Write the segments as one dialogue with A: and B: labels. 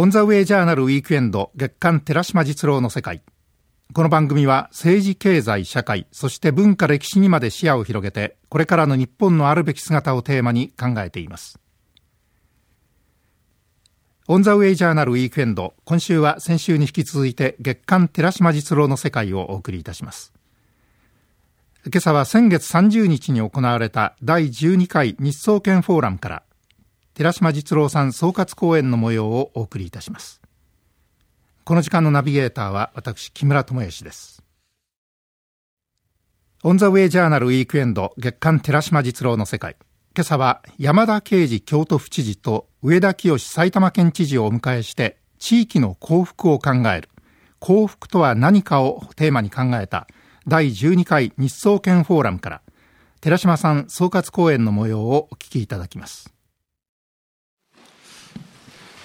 A: オンザウェイジャーナルウィークエンド月刊寺島実郎の世界。この番組は政治、経済、社会、そして文化、歴史にまで視野を広げて、これからの日本のあるべき姿をテーマに考えています。オンザウェイジャーナルウィークエンド、今週は先週に引き続いて月刊寺島実郎の世界をお送りいたします。今朝は先月30日に行われた第12回日総研フォーラムから寺島実郎さん総括講演の模様をお送りいたします。この時間のナビゲーターは私木村智義です。オンザウェイジャーナルウィークエンド月刊寺島実郎の世界。今朝は山田啓二京都府知事と上田清埼玉県知事をお迎えして地域の幸福を考える。幸福とは何かをテーマに考えた。第12回日総研フォーラムから。寺島さん総括講演の模様をお聞きいただきます。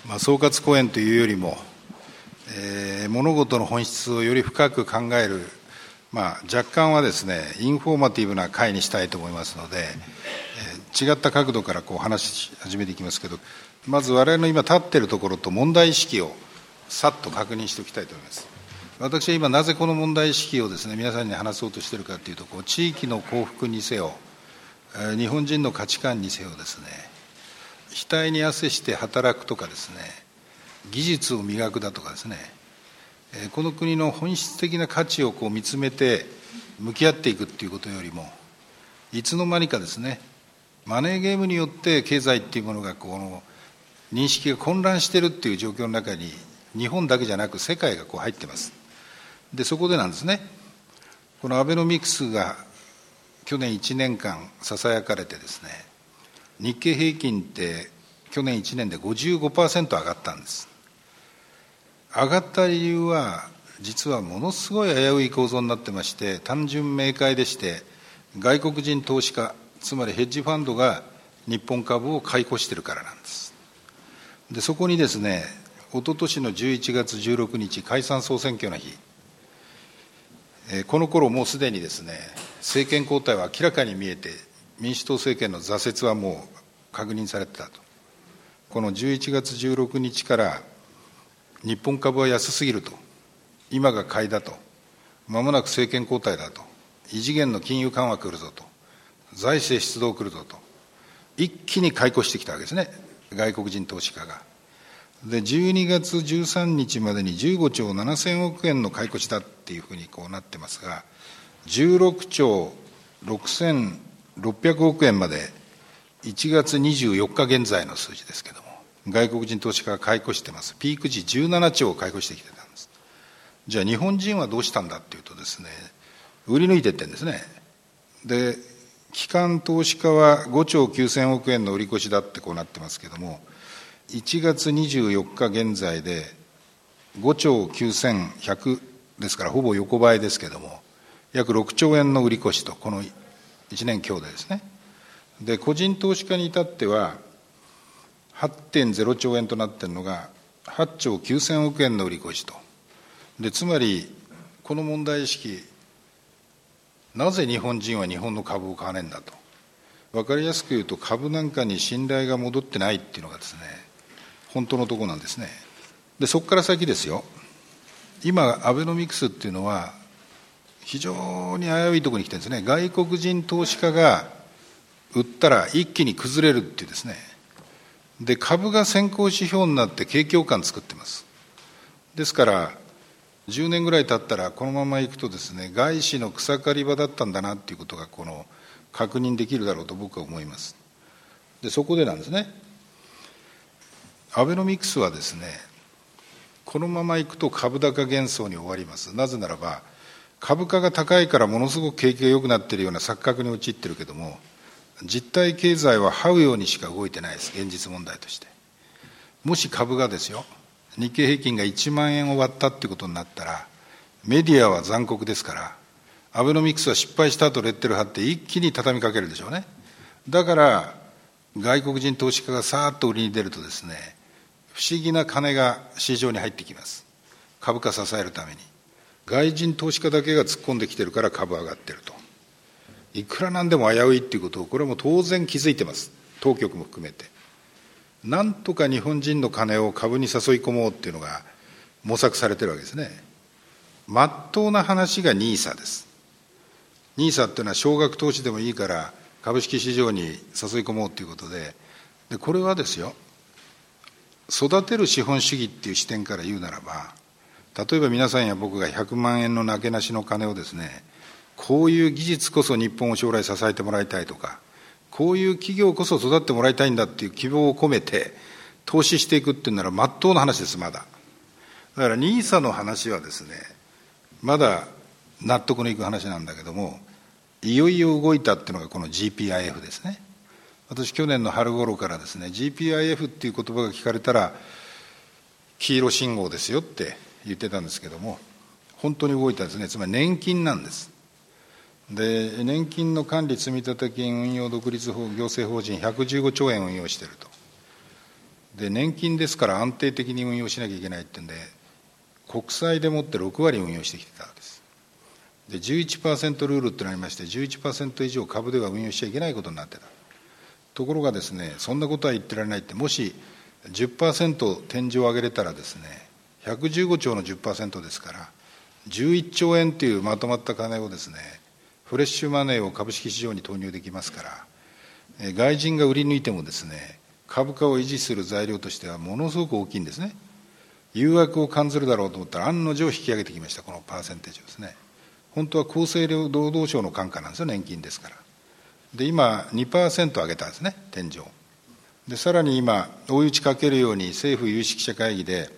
B: まあ、総括講演というよりも、えー、物事の本質をより深く考える、まあ、若干はですねインフォーマティブな会にしたいと思いますので、えー、違った角度からこう話し始めていきますけどまず我々の今立っているところと問題意識をさっと確認しておきたいと思います。私は今なぜこの問題意識をですね皆さんに話そうとしているかというとこう地域の幸福にせよ日本人の価値観にせよですね額に汗して働くとかですね技術を磨くだとかですねこの国の本質的な価値をこう見つめて向き合っていくっていうことよりもいつの間にかですねマネーゲームによって経済っていうものがこの認識が混乱してるっていう状況の中に日本だけじゃなく世界がこう入ってます。でそこでなんですねこのアベノミクスが去年1年間ささやかれてですね日経平均って去年1年で55%上がったんです。上がった理由は実はものすごい危うい構造になってまして単純明快でして外国人投資家つまりヘッジファンドが日本株を買い越してるからなんです。でそこにですね一昨年の11月16日解散総選挙の日。えこの頃もうすでにですね政権交代は明らかに見えて民主党政権の挫折はもう確認されてたと。この11月16日から日本株は安すぎると。今が買いだと。まもなく政権交代だと。異次元の金融緩和来るぞと。財政出動来るぞと。一気に買い越してきたわけですね。外国人投資家が。で12月13日までに15兆7000億円の買い越しだっていうふうにこうなってますが16兆6600億円まで1月24日現在の数字ですけども外国人投資家が買い越してます。ピーク時17兆を買い越してきてたんです。じゃあ日本人はどうしたんだっていうとですね売り抜いてってんですね。で機関投資家は5兆9000億円の売り越しだってこうなってますけども1月24日現在で5兆9100ですからほぼ横ばいですけども約6兆円の売り越しとこの1年強でですねで個人投資家に至っては8.0兆円となっているのが8兆9000億円の売り越しと。でつまりこの問題意識なぜ日本人は日本の株を買わねえんだと。分かりやすく言うと株なんかに信頼が戻ってないっていうのがですね本当のところなんですね。でそこから先ですよ。今アベノミクスっていうのは非常に危ういところに来てるんですね。外国人投資家が売ったら一気に崩れるっていうですね。で株が先行指標になって景況感作ってます。ですから10年ぐらい経ったらこのままいくとですね外資の草刈り場だったんだなっていうことがこの確認できるだろうと僕は思います。でそこでなんですね。アベノミクスはですねこのままいくと株高幻想に終わります。なぜならば株価が高いからものすごく景気が良くなっているような錯覚に陥ってるけども実体経済は這うようにしか動いてないです。現実問題として。もし株がですよ日経平均が1万円を割ったっていうことになったらメディアは残酷ですからアベノミクスは失敗した後レッテル貼って一気に畳みかけるでしょうね。だから外国人投資家がさーっと売りに出るとですね不思議な金が市場に入ってきます。株価支えるために。外人投資家だけが突っ込んできてるから株上がってると。いくらなんでも危ういっていうことをこれも当然気づいてます当局も含めてなんとか日本人の金を株に誘い込もうっていうのが模索されてるわけですね。まっとうな話が NISA です。NISA っていうのは少額投資でもいいから株式市場に誘い込もうということででこれはですよ育てる資本主義っていう視点から言うならば例えば皆さんや僕が100万円のなけなしの金をですねこういう技術こそ日本を将来支えてもらいたいとかこういう企業こそ育ってもらいたいんだっていう希望を込めて投資していくっていうならまっとうな話ですまだ。だから NISA の話はですねまだ納得のいく話なんだけどもいよいよ動いたっていうのがこの GPIF ですね。私去年の春頃からですね GPIF っていう言葉が聞かれたら黄色信号ですよって言ってたんですけども本当に動いたんですね。つまり年金なんです。で年金の管理積立金運用独立法行政法人115兆円運用してると。で年金ですから安定的に運用しなきゃいけないってんで国債でもって6割運用してきてたわけです。で11%ルールってなりまして11%以上株では運用しちゃいけないことになってた。ところがですねそんなことは言ってられないってもし10%天井を上げれたらですね115兆の10%ですから11兆円というまとまった金をですねフレッシュマネーを株式市場に投入できますから外人が売り抜いてもですね株価を維持する材料としてはものすごく大きいんですね。誘惑を感じるだろうと思ったら案の定引き上げてきましたこのパーセンテージをですね。本当は厚生労働省の管下なんですよ年金ですから。で今2%上げたんですね天井。でさらに今追い打ちかけるように政府有識者会議で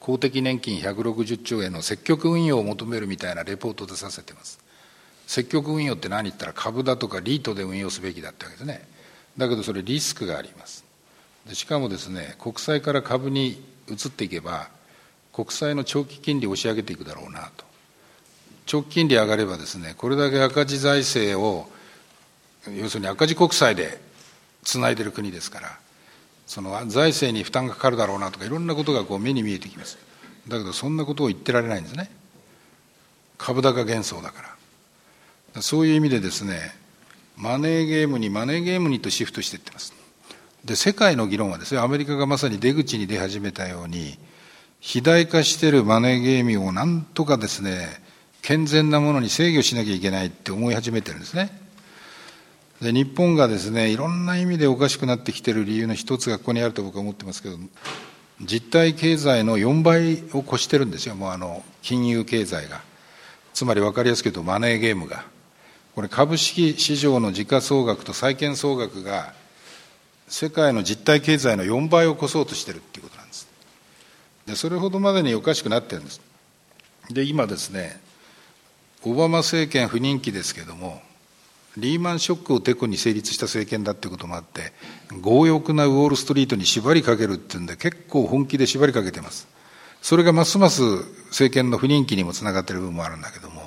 B: 公的年金160兆円の積極運用を求めるみたいなレポートを出させてます。積極運用って何言ったら株だとかリートで運用すべきだってわけですね。だけどそれリスクがあります。でしかもですね国債から株に移っていけば国債の長期金利を押し上げていくだろうなと。長期金利上がればですねこれだけ赤字財政を要するに赤字国債でつないでる国ですからその財政に負担がかかるだろうなとかいろんなことがこう目に見えてきます。だけどそんなことを言ってられないんですね。株高幻想だから。そういう意味でですねマネーゲームにマネーゲームにとシフトしていってます。で世界の議論はですねアメリカがまさに出口に出始めたように肥大化しているマネーゲームをなんとかですね健全なものに制御しなきゃいけないって思い始めてるんですね。で日本がですねいろんな意味でおかしくなってきてる理由の一つがここにあると僕は思ってますけど実体経済の4倍を超してるんですよ。もうあの金融経済が。つまり分かりやすく言うとマネーゲームが。これ株式市場の時価総額と債券総額が世界の実体経済の4倍を超そうとしてるっていうことなんです。でそれほどまでにおかしくなってるんです。で今ですねオバマ政権不人気ですけどもリーマンショックをてこに成立した政権だっていうこともあって強欲なウォール・ストリートに縛りかけるっていうんで結構本気で縛りかけてます。それがますます政権の不人気にもつながっている部分もあるんだけども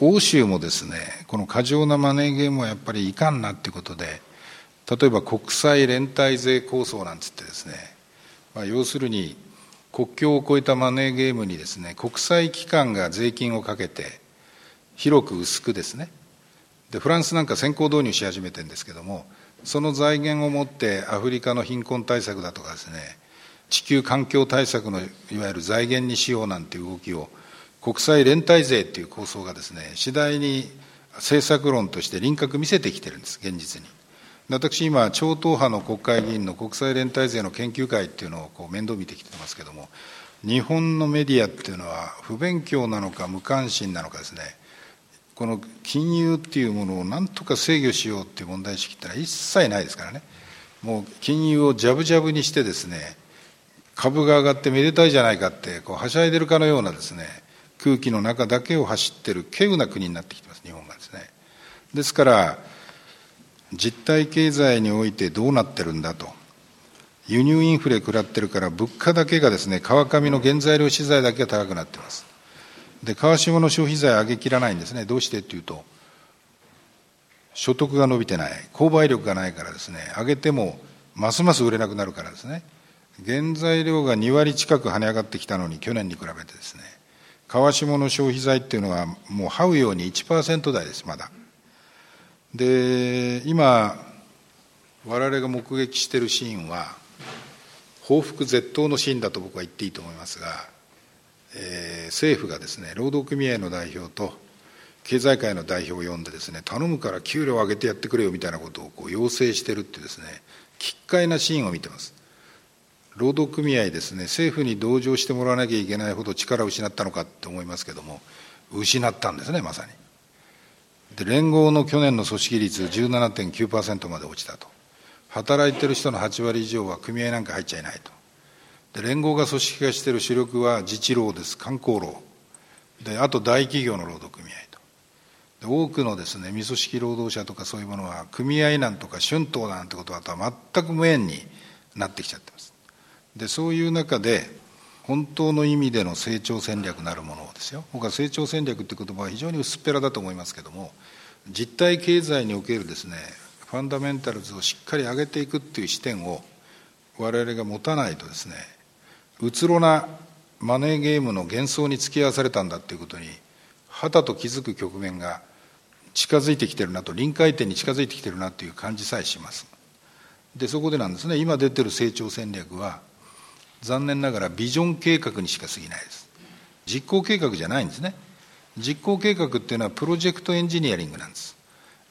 B: 欧州もですねこの過剰なマネーゲームはやっぱりいかんなっていうことで例えば国際連帯税構想なんつってですね、まあ、要するに国境を越えたマネーゲームにですね国際機関が税金をかけて広く薄くですねでフランスなんか先行導入し始めてるんですけどもその財源をもってアフリカの貧困対策だとかですね地球環境対策のいわゆる財源にしようなんていう動きを国際連帯税っていう構想がですね次第に政策論として輪郭見せてきてるんです現実に。私今超党派の国会議員の国際連帯税の研究会っていうのをこう面倒見てきてますけども日本のメディアっていうのは不勉強なのか無関心なのかですねこの金融っていうものをなんとか制御しようっていう問題意識ってのは一切ないですからね。もう金融をジャブジャブにしてですね株が上がってめでたいじゃないかってこうはしゃいでるかのようなですね空気の中だけを走ってる稀有な国になってきてます日本がですね。ですから実体経済においてどうなってるんだと。輸入インフレ食らってるから物価だけがですね川上の原材料資材だけが高くなってます。で川下の消費財上げきらないんですね。どうしてっていうと所得が伸びてない。購買力がないからですね。上げてもますます売れなくなるからですね。原材料が2割近く跳ね上がってきたのに去年に比べてですね。川下の消費財っていうのはもう這うように1%台ですまだ。で今我々が目撃しているシーンは報復絶倒のシーンだと僕は言っていいと思いますが、えー、政府がですね労働組合の代表と経済界の代表を呼んでですね頼むから給料を上げてやってくれよみたいなことをこう要請してるってですね奇怪なシーンを見てます。労働組合ですね政府に同情してもらわなきゃいけないほど力を失ったのかって思いますけども失ったんですねまさに。で連合の去年の組織率17.9%まで落ちたと。働いてる人の8割以上は組合なんか入っちゃいないと。で連合が組織化している主力は自治労です観光労。であと大企業の労働組合と。で多くのですね未組織労働者とかそういうものは組合なんとか春闘なんてことは全く無縁になってきちゃってます。でそういう中で本当の意味での成長戦略なるものをですよ。僕は成長戦略って言葉は非常に薄っぺらだと思いますけども実体経済におけるですねファンダメンタルズをしっかり上げていくっていう視点を我々が持たないとですねうつろなマネーゲームの幻想に付き合わされたんだっていうことにはたと気づく局面が近づいてきてるなと臨界点に近づいてきてるなという感じさえします。でそこでなんですね今出てる成長戦略は残念ながらビジョン計画にしか過ぎないです。実行計画じゃないんですね。実行計画っていうのはプロジェクトエンジニアリングなんです。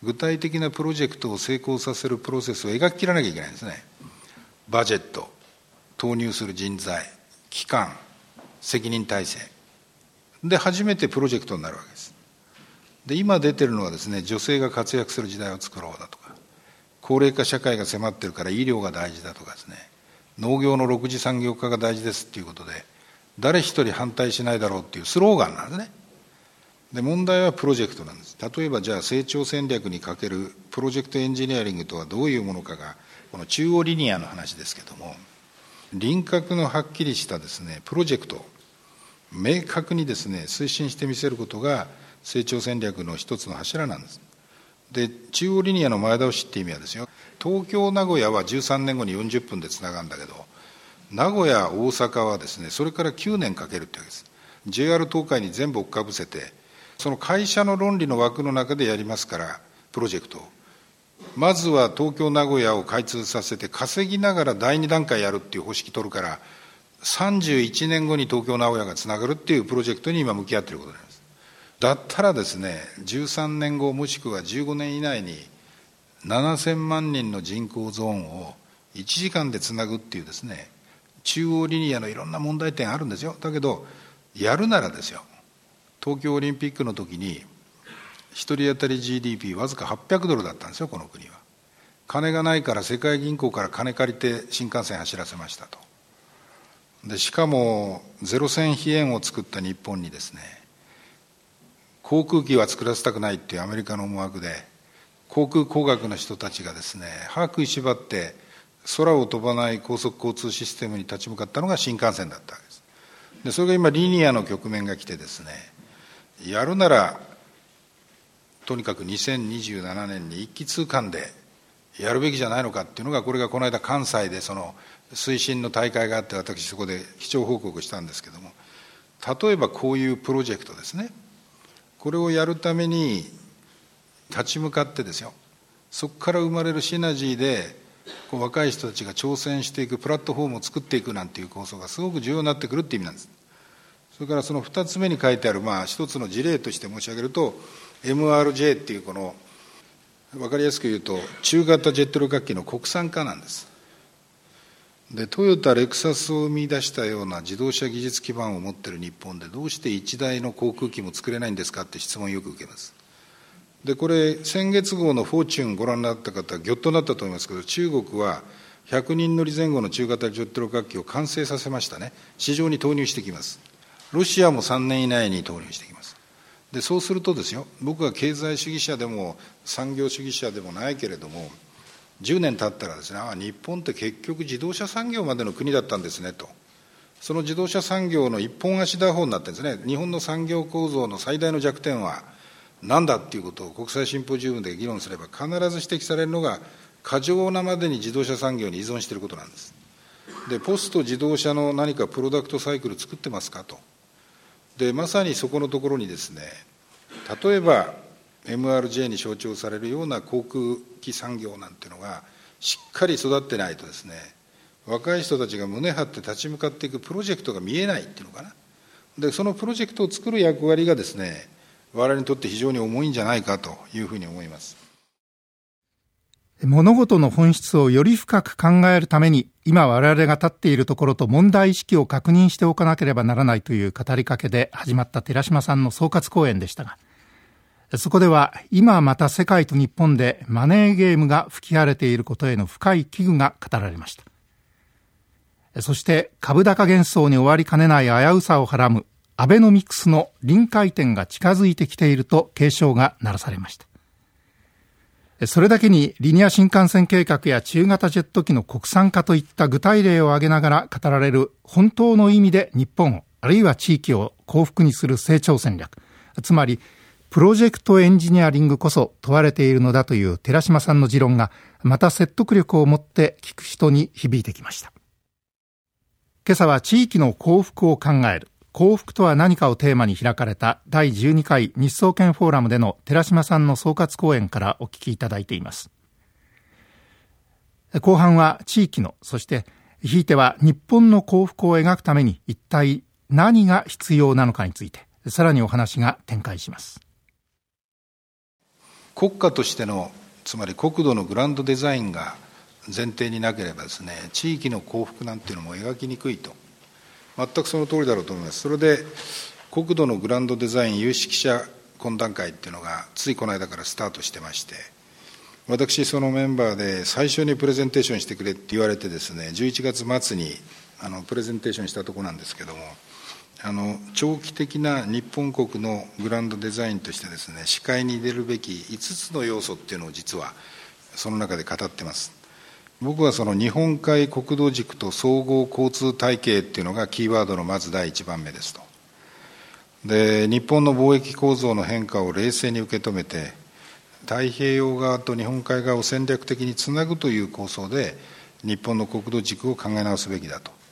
B: 具体的なプロジェクトを成功させるプロセスを描ききらなきゃいけないんですね。バジェット投入する人材期間責任体制。で初めてプロジェクトになるわけです。で今出てるのはですね女性が活躍する時代を作ろうだとか高齢化社会が迫ってるから医療が大事だとかですね。農業の6次産業化が大事ですっていうことで誰一人反対しないだろうっていうスローガンなんですね。で問題はプロジェクトなんです。例えばじゃあ成長戦略にかけるプロジェクトエンジニアリングとはどういうものかがこの中央リニアの話ですけども輪郭のはっきりしたですねプロジェクト明確にですね推進してみせることが成長戦略の一つの柱なんです。で中央リニアの前倒しって意味はですよ。東京名古屋は13年後に40分でつながるんだけど名古屋大阪はですねそれから9年かけるってわけです。JR 東海に全部追っかぶせてその会社の論理の枠の中でやりますからプロジェクトを。まずは東京名古屋を開通させて稼ぎながら第2段階やるっていう方式取るから31年後に東京名古屋がつながるっていうプロジェクトに今向き合ってることになります。だったらですね13年後もしくは15年以内に7000万人の人口ゾーンを1時間でつなぐっていうですね中央リニアのいろんな問題点あるんですよ。だけどやるならですよ東京オリンピックの時に1人当たり GDP わずか800ドルだったんですよこの国は。金がないから世界銀行から金借りて新幹線走らせましたと。でしかもゼロ戦費円を作った日本にですね航空機は作らせたくないっていうアメリカの思惑で航空工学の人たちがですね歯食いしばって空を飛ばない高速交通システムに立ち向かったのが新幹線だったわけです。でそれが今リニアの局面が来てですねやるならとにかく2027年に一気通貫でやるべきじゃないのかっていうのがこれがこの間関西でその推進の大会があって私そこで基調報告したんですけども例えばこういうプロジェクトですね。これをやるために立ち向かってですよ。そこから生まれるシナジーでこう若い人たちが挑戦していくプラットフォームを作っていくなんていう構想がすごく重要になってくるっていう意味なんです。それからその2つ目に書いてあるまあ一つの事例として申し上げると MRJ っていうこの分かりやすく言うと中型ジェット旅客機の国産化なんです。でトヨタレクサスを生み出したような自動車技術基盤を持っている日本でどうして1台の航空機も作れないんですかって質問をよく受けます。でこれ先月号の「フォーチュン」ご覧になった方ぎょっとなったと思いますけど中国は100人乗り前後の中型ジェット旅客機を完成させましたね。市場に投入してきます。ロシアも3年以内に投入してきます。でそうするとですよ僕は経済主義者でも産業主義者でもないけれども10年経ったらですねああ日本って結局自動車産業までの国だったんですねと。その自動車産業の一本足打法になってですね日本の産業構造の最大の弱点は何だっていうことを国際シンポジウムで議論すれば必ず指摘されるのが過剰なまでに自動車産業に依存していることなんです。でポスト自動車の何かプロダクトサイクル作ってますかと。でまさにそこのところにですね例えば MRJ に象徴されるような航空機産業なんていうのがしっかり育ってないとですね若い人たちが胸張って立ち向かっていくプロジェクトが見えないっていうのかな。でそのプロジェクトを作る役割がですね我々にとって非常に重いんじゃないかというふうに思います。
A: 物事の本質をより深く考えるために今我々が立っているところと問題意識を確認しておかなければならないという語りかけで始まった寺島さんの総括講演でしたがそこでは今また世界と日本でマネーゲームが吹き荒れていることへの深い危惧が語られました。そして株高幻想に終わりかねない危うさをはらむアベノミクスの臨界点が近づいてきていると警鐘が鳴らされました。それだけにリニア新幹線計画や中型ジェット機の国産化といった具体例を挙げながら語られる本当の意味で日本あるいは地域を幸福にする成長戦略つまりプロジェクトエンジニアリングこそ問われているのだという寺島さんの持論がまた説得力を持って聞く人に響いてきました。今朝は地域の幸福を考える。幸福とは何かをテーマに開かれた第12回日総研フォーラムでの寺島さんの総括講演からお聞きいただいています。後半は地域のそしてひいては日本の幸福を描くために一体何が必要なのかについてさらにお話が展開します。
B: 国家としてのつまり国土のグランドデザインが前提になければですね地域の幸福なんていうのも描きにくいと全くその通りだろうと思います。それで国土のグランドデザイン有識者懇談会っていうのがついこの間からスタートしてまして私そのメンバーで最初にプレゼンテーションしてくれって言われてですね11月末にあのプレゼンテーションしたとこなんですけどもあの長期的な日本国のグランドデザインとしてですね視界に入れるべき5つの要素っていうのを実はその中で語ってます。僕はその日本海国土軸と総合交通体系っていうのがキーワードのまず第一番目ですと。で日本の貿易構造の変化を冷静に受け止めて太平洋側と日本海側を戦略的につなぐという構想で日本の国土軸を考え直すべきだと。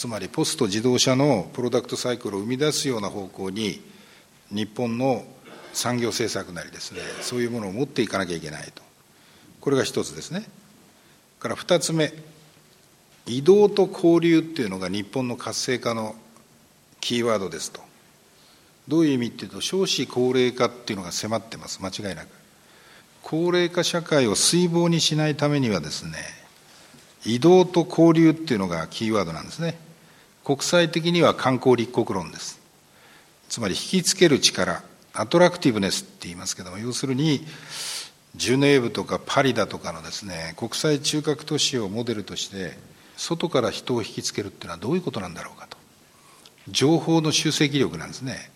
B: つまりポスト自動車のプロダクトサイクルを生み出すような方向に日本の産業政策なりですねそういうものを持っていかなきゃいけないと。これが一つですね。から2つ目移動と交流っていうのが日本の活性化のキーワードですと。どういう意味っていうと少子高齢化っていうのが迫ってます。間違いなく。高齢化社会を水防にしないためにはですね移動と交流っていうのがキーワードなんですね。国際的には観光立国論です。つまり引きつける力アトラクティブネスって言いますけども要するにジュネーブとかパリだとかのですね国際中核都市をモデルとして外から人を引きつけるっていうのはどういうことなんだろうかと。情報の集積力なんですね。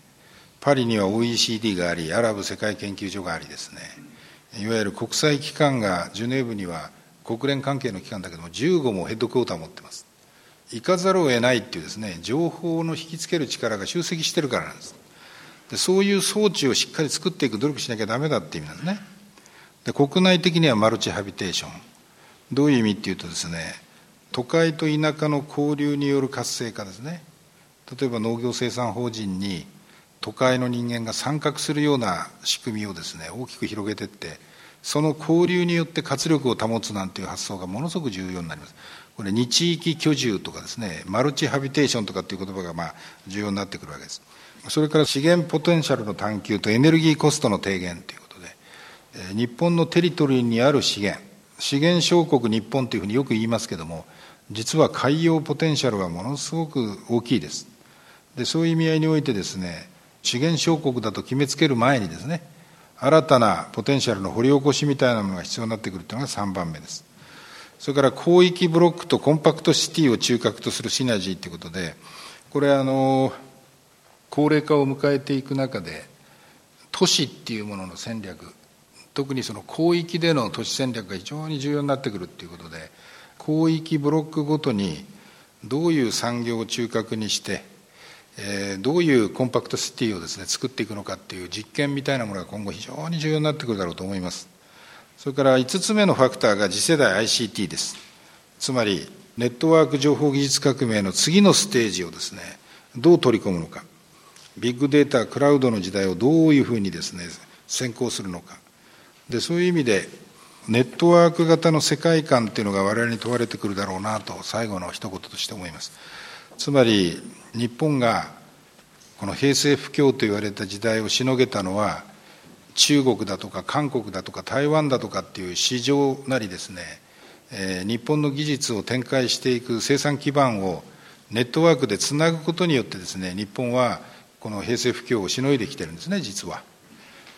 B: パリには OECD がありアラブ世界研究所がありですね。いわゆる国際機関がジュネーブには国連関係の機関だけども15もヘッドクォーターを持ってます。行かざるを得ないっていうですね情報の引きつける力が集積してるからなんです。でそういう装置をしっかり作っていく努力しなきゃダメだって意味なんですね。で国内的にはマルチハビテーション。どういう意味っていうとですね都会と田舎の交流による活性化ですね。例えば農業生産法人に都会の人間が参画するような仕組みをですね大きく広げていってその交流によって活力を保つなんていう発想がものすごく重要になります。これ二地域居住とかですねマルチハビテーションとかっていう言葉がまあ重要になってくるわけです。それから資源ポテンシャルの探求とエネルギーコストの低減ということで日本のテリトリーにある資源資源小国日本というふうによく言いますけども実は海洋ポテンシャルはものすごく大きいです。でそういう意味合いにおいてですね資源小国だと決めつける前にですね新たなポテンシャルの掘り起こしみたいなものが必要になってくるというのが3番目です。それから広域ブロックとコンパクトシティを中核とするシナジーということでこれあの高齢化を迎えていく中で都市っていうものの戦略特にその広域での都市戦略が非常に重要になってくるということで広域ブロックごとにどういう産業を中核にして、えー、どういうコンパクトシティをですね作っていくのかっていう実験みたいなものが今後非常に重要になってくるだろうと思います。それから5つ目のファクターが次世代 ICT です。つまりネットワーク情報技術革命の次のステージをですねどう取り込むのか。ビッグデータクラウドの時代をどういうふうにですね先行するのか。でそういう意味でネットワーク型の世界観っていうのが我々に問われてくるだろうなと最後の一言として思います。つまり日本がこの平成不況と言われた時代をしのげたのは中国だとか韓国だとか台湾だとかっていう市場なりですね、えー、日本の技術を展開していく生産基盤をネットワークでつなぐことによってですね日本はこの平成不況をしのいできてるんですね実は。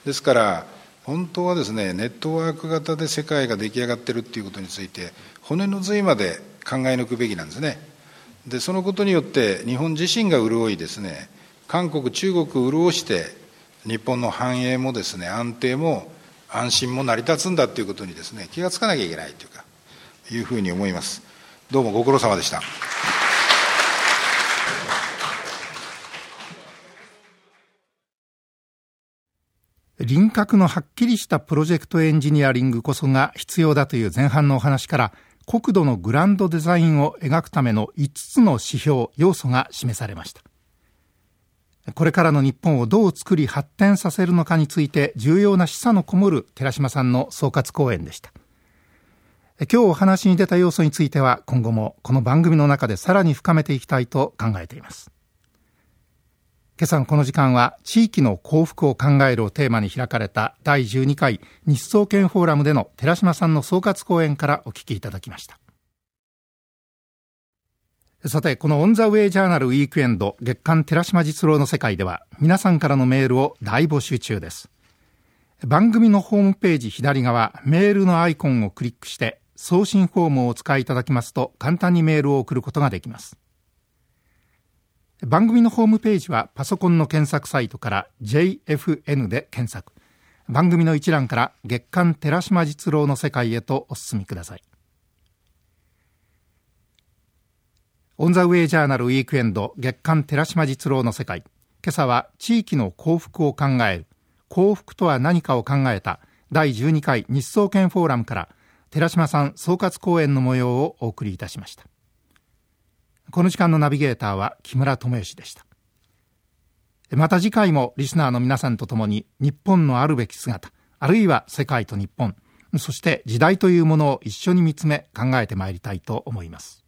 B: ですから本当はですねネットワーク型で世界が出来上がってるっていうことについて骨の髄まで考え抜くべきなんですね。でそのことによって日本自身が潤いですね韓国中国を潤して日本の繁栄もですね安定も安心も成り立つんだということにですね気が付かなきゃいけないというかいうふうに思います。どうもご苦労様でした。
A: 輪郭のはっきりしたプロジェクトエンジニアリングこそが必要だという前半のお話から国土のグランドデザインを描くための5つの指標要素が示されました。これからの日本をどう作り発展させるのかについて重要な示唆のこもる寺島さんの総括講演でした。今日お話に出た要素については今後もこの番組の中でさらに深めていきたいと考えています。今朝のこの時間は地域の幸福を考えるをテーマに開かれた第12回日総研フォーラムでの寺島さんの総括講演からお聞きいただきました。さてこのオンザウェイジャーナルウィークエンド月刊寺島実郎の世界では皆さんからのメールを大募集中です。番組のホームページ左側メールのアイコンをクリックして送信フォームをお使いいただきますと簡単にメールを送ることができます。番組のホームページはパソコンの検索サイトから JFN で検索。番組の一覧から月刊寺島実郎の世界へとお進みください。オンザウェイジャーナルウィークエンド月刊寺島実郎の世界今朝は地域の幸福を考える幸福とは何かを考えた第12回日総研フォーラムから寺島さん総括講演の模様をお送りいたしましたこの時間のナビゲーターは木村智義でした。また次回もリスナーの皆さんと共に日本のあるべき姿、あるいは世界と日本、そして時代というものを一緒に見つめ考えてまいりたいと思います。